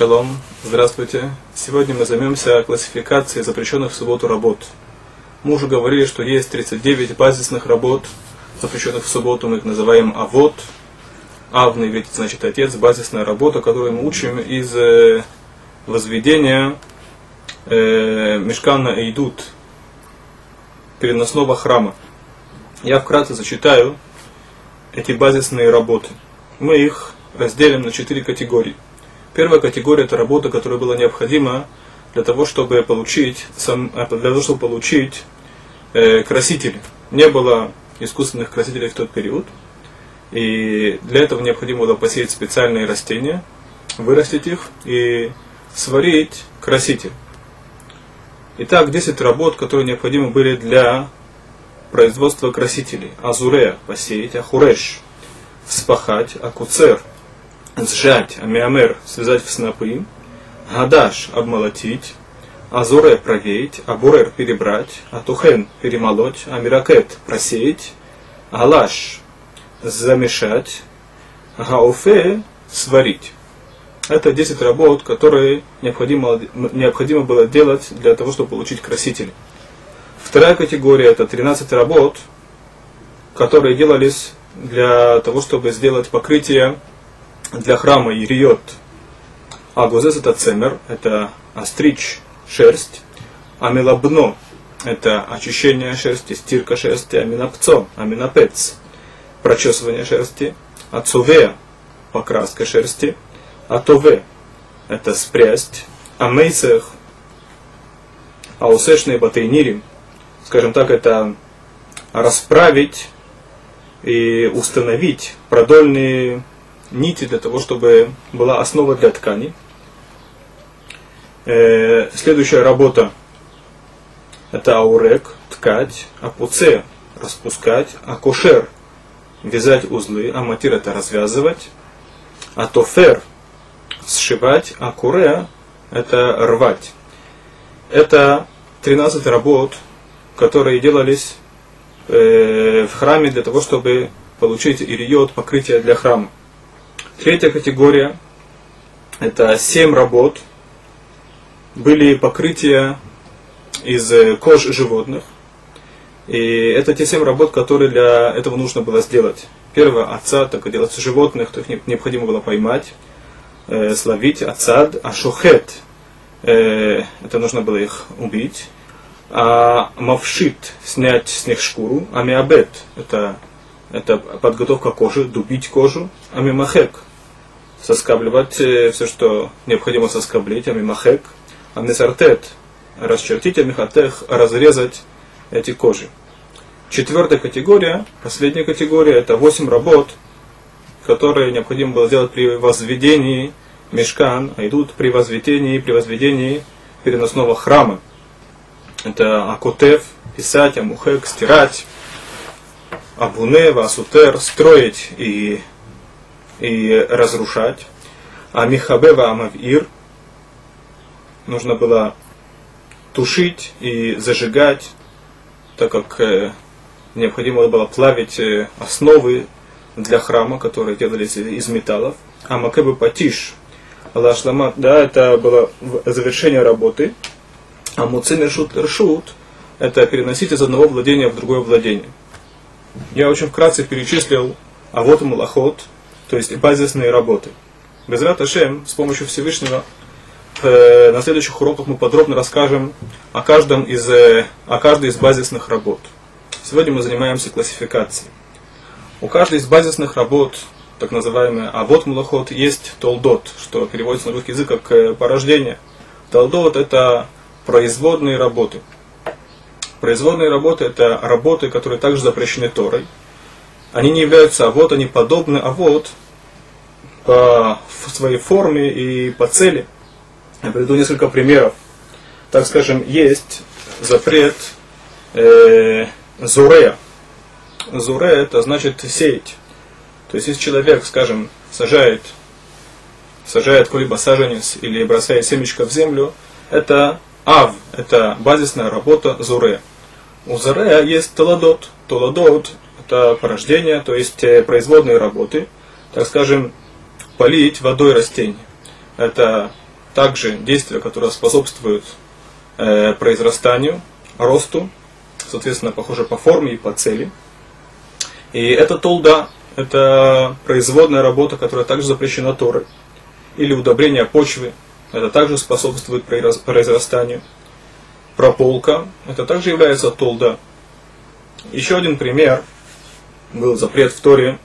Шалом, здравствуйте. Сегодня мы займемся классификацией запрещенных в субботу работ. Мы уже говорили, что есть 39 базисных работ, запрещенных в субботу, мы их называем авод. Авный ведь значит отец, базисная работа, которую мы учим из э, возведения э, мешкана Эйдут, переносного храма. Я вкратце зачитаю эти базисные работы. Мы их разделим на четыре категории – Первая категория – это работа, которая была необходима для того, чтобы получить, э, для того, чтобы получить э, красители. Не было искусственных красителей в тот период. И для этого необходимо было посеять специальные растения, вырастить их и сварить краситель. Итак, 10 работ, которые необходимы были для производства красителей. Азуре – посеять, ахуреш – вспахать, акуцер – сжать, амиамер связать в снопы, гадаш обмолотить, азуре провеять, абурер перебрать, атухен перемолоть, амиракет просеять, галаш замешать, гауфе сварить. Это 10 работ, которые необходимо, необходимо было делать для того, чтобы получить красители. Вторая категория это 13 работ, которые делались для того, чтобы сделать покрытие для храма Ириот Агузес это цемер, это остричь шерсть, а мелабно это очищение шерсти, стирка шерсти, аминапцо, аминапец, прочесывание шерсти, ацуве, покраска шерсти, атове, это спрясть, амейцех, аусешные батейнирим, скажем так, это расправить и установить продольные нити для того, чтобы была основа для ткани. Э, следующая работа это аурек, ткать, апуце, распускать, акушер, вязать узлы, аматир это развязывать, атофер, сшивать, акуре это рвать. Это 13 работ, которые делались э, в храме для того, чтобы получить ириот, покрытие для храма. Третья категория – это семь работ. Были покрытия из э, кож животных. И это те семь работ, которые для этого нужно было сделать. Первое – отца, так делать животных, то их необходимо было поймать, э, словить, отцад, а шухет э, – это нужно было их убить. А мавшит – снять с них шкуру, а миабет – это это подготовка кожи, дубить кожу, а мимахек соскабливать э, все, что необходимо соскоблить, амимахек, амисартет, расчертить, амихатех, разрезать эти кожи. Четвертая категория, последняя категория, это восемь работ, которые необходимо было сделать при возведении мешкан, а идут при возведении, при возведении переносного храма. Это акутев, писать, амухек, стирать, абуне, васутер, строить и и разрушать. А Михабева Амавир нужно было тушить и зажигать, так как э, необходимо было плавить э, основы для храма, которые делались из металлов. А Макебе Патиш, Алашламат, да, это было завершение работы. А Муцин Ршут Ршут, это переносить из одного владения в другое владение. Я очень вкратце перечислил а вот Мулахот, то есть базисные работы. Без Шем, с помощью Всевышнего, э, на следующих уроках мы подробно расскажем о, каждом из, э, о каждой из базисных работ. Сегодня мы занимаемся классификацией. У каждой из базисных работ, так называемая авод мулахот, есть толдот, что переводится на русский язык как э, порождение. Толдот это производные работы. Производные работы это работы, которые также запрещены Торой. Они не являются авод, они подобны авод, по своей форме и по цели. Я приведу несколько примеров. Так скажем, есть запрет э, зуре. Зуре это значит сеять. То есть, если человек, скажем, сажает, сажает какой-либо саженец или бросает семечко в землю, это ав, это базисная работа зуре. У зуре есть толадот. Толадот это порождение, то есть э, производные работы. Так скажем, полить водой растения. Это также действия, которые способствуют э, произрастанию, росту, соответственно, похоже по форме и по цели. И это толда, это производная работа, которая также запрещена Торой. Или удобрение почвы, это также способствует произрастанию. Прополка, это также является толда. Еще один пример был запрет в Торе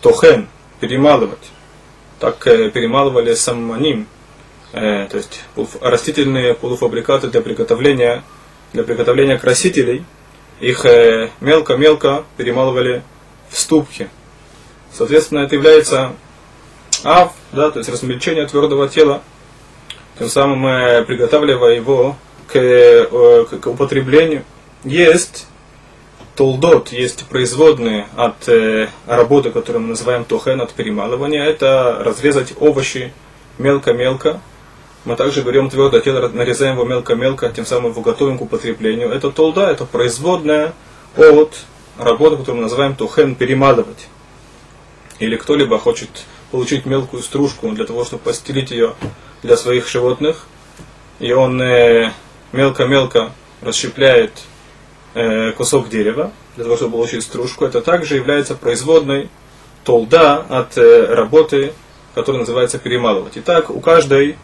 тохен, перемалывать. Так э, перемалывали самманим, э, то есть растительные полуфабрикаты для приготовления, для приготовления красителей. Их э, мелко-мелко перемалывали в ступке. Соответственно, это является ав, да, то есть размельчение твердого тела, тем самым приготавливая его к, к употреблению. Есть толдот, есть производные от э, работы, которую мы называем тохен, от перемалывания. Это разрезать овощи мелко-мелко. Мы также берем твердое тело, нарезаем его мелко-мелко, тем самым его готовим к употреблению. Это толда, это производная от работы, которую мы называем тохен, перемалывать. Или кто-либо хочет получить мелкую стружку для того, чтобы постелить ее для своих животных, и он э, мелко-мелко расщепляет кусок дерева, для того, чтобы получить стружку, это также является производной толда от э, работы, которая называется перемалывать. Итак, у каждой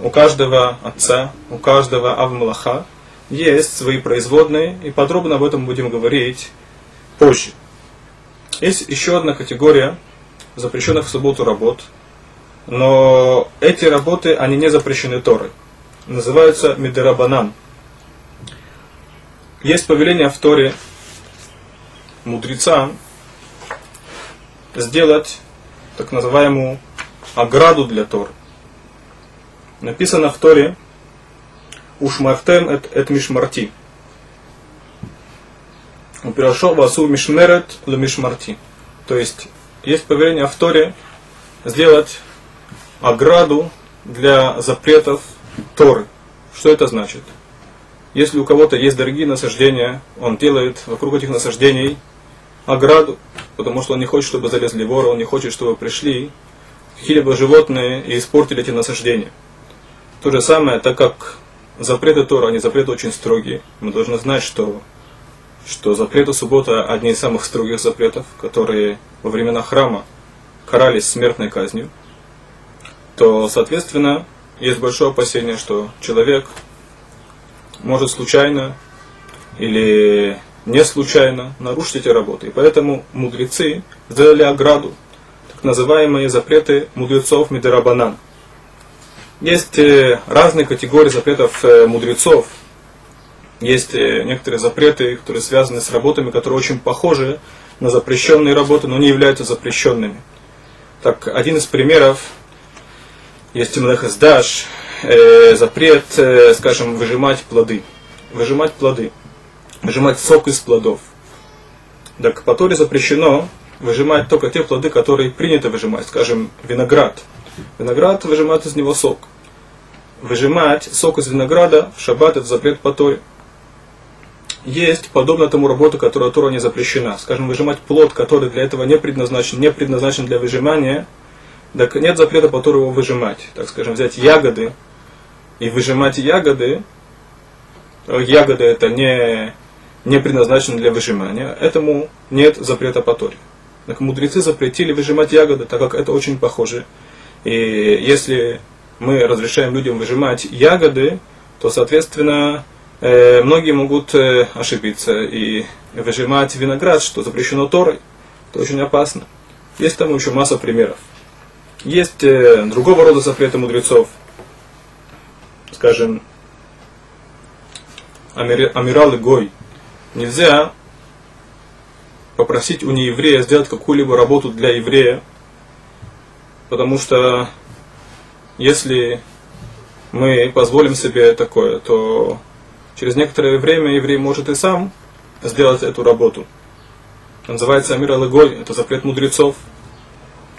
у каждого отца, у каждого авмалаха есть свои производные, и подробно об этом будем говорить позже. Есть еще одна категория запрещенных в субботу работ, но эти работы, они не запрещены Торой. Называются Медерабанан. Есть повеление в Торе мудреца сделать так называемую ограду для Тор. Написано в Торе Ушмартем эт, эт мишмарти. Перешел васу мишмерет л мишмарти. То есть, есть повеление в Торе сделать ограду для запретов Торы. Что это значит? Если у кого-то есть дорогие насаждения, он делает вокруг этих насаждений ограду, потому что он не хочет, чтобы залезли воры, он не хочет, чтобы пришли какие-либо животные и испортили эти насаждения. То же самое, так как запреты Тора, они запреты очень строгие, мы должны знать, что, что запреты суббота одни из самых строгих запретов, которые во времена храма карались смертной казнью, то, соответственно, есть большое опасение, что человек может случайно или не случайно нарушить эти работы. И поэтому мудрецы сделали ограду, так называемые запреты мудрецов Мидерабанан. Есть э, разные категории запретов э, мудрецов. Есть э, некоторые запреты, которые связаны с работами, которые очень похожи на запрещенные работы, но не являются запрещенными. Так, один из примеров есть Млехас Даш, э, запрет, э, скажем, выжимать плоды. Выжимать плоды выжимать сок из плодов. Так по Торе запрещено выжимать только те плоды, которые принято выжимать, скажем, виноград. Виноград выжимает из него сок. Выжимать сок из винограда в шаббат это запрет по Торе. Есть подобно тому работа, которая Тора не запрещена. Скажем, выжимать плод, который для этого не предназначен, не предназначен для выжимания, так нет запрета по Тору его выжимать. Так скажем, взять ягоды и выжимать ягоды. Ягоды это не не предназначен для выжимания, этому нет запрета по Торе. Так мудрецы запретили выжимать ягоды, так как это очень похоже. И если мы разрешаем людям выжимать ягоды, то, соответственно, э, многие могут э, ошибиться и выжимать виноград, что запрещено Торой. Это очень опасно. Есть тому еще масса примеров. Есть э, другого рода запреты мудрецов. Скажем, амирал гой – Нельзя попросить у нееврея сделать какую-либо работу для еврея, потому что если мы позволим себе такое, то через некоторое время еврей может и сам сделать эту работу. Называется Амир Алагой, это запрет мудрецов.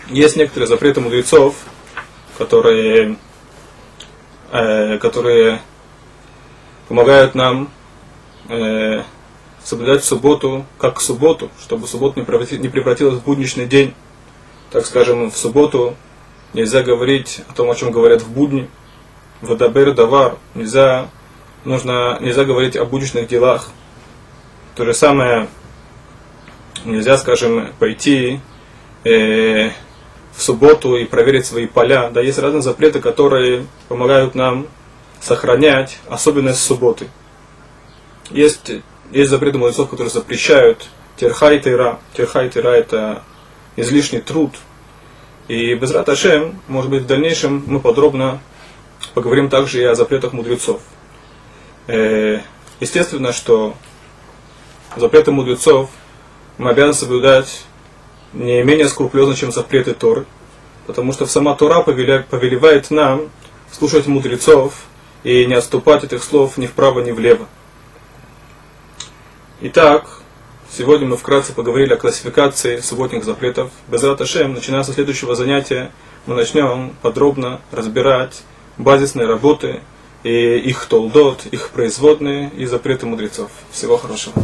Есть некоторые запреты мудрецов, которые, которые помогают нам э, соблюдать субботу как субботу, чтобы суббота не превратилась в будничный день. Так скажем, в субботу нельзя говорить о том, о чем говорят в будни. Вадабер давар. Нельзя, нужно, нельзя говорить об будущих делах. То же самое, нельзя, скажем, пойти э, в субботу и проверить свои поля. Да, есть разные запреты, которые помогают нам сохранять особенность субботы. Есть, есть запреты мудрецов, которые запрещают терха и и тира это излишний труд. И без Раташем, может быть, в дальнейшем мы подробно поговорим также и о запретах мудрецов. Э, естественно, что запреты мудрецов мы обязаны соблюдать не менее скрупулезно, чем запреты Торы, потому что сама Тора повелевает нам слушать мудрецов и не отступать от их слов ни вправо, ни влево. Итак, сегодня мы вкратце поговорили о классификации субботних запретов. Без Раташем, начиная со следующего занятия, мы начнем подробно разбирать базисные работы и их толдот, их производные и запреты мудрецов. Всего хорошего.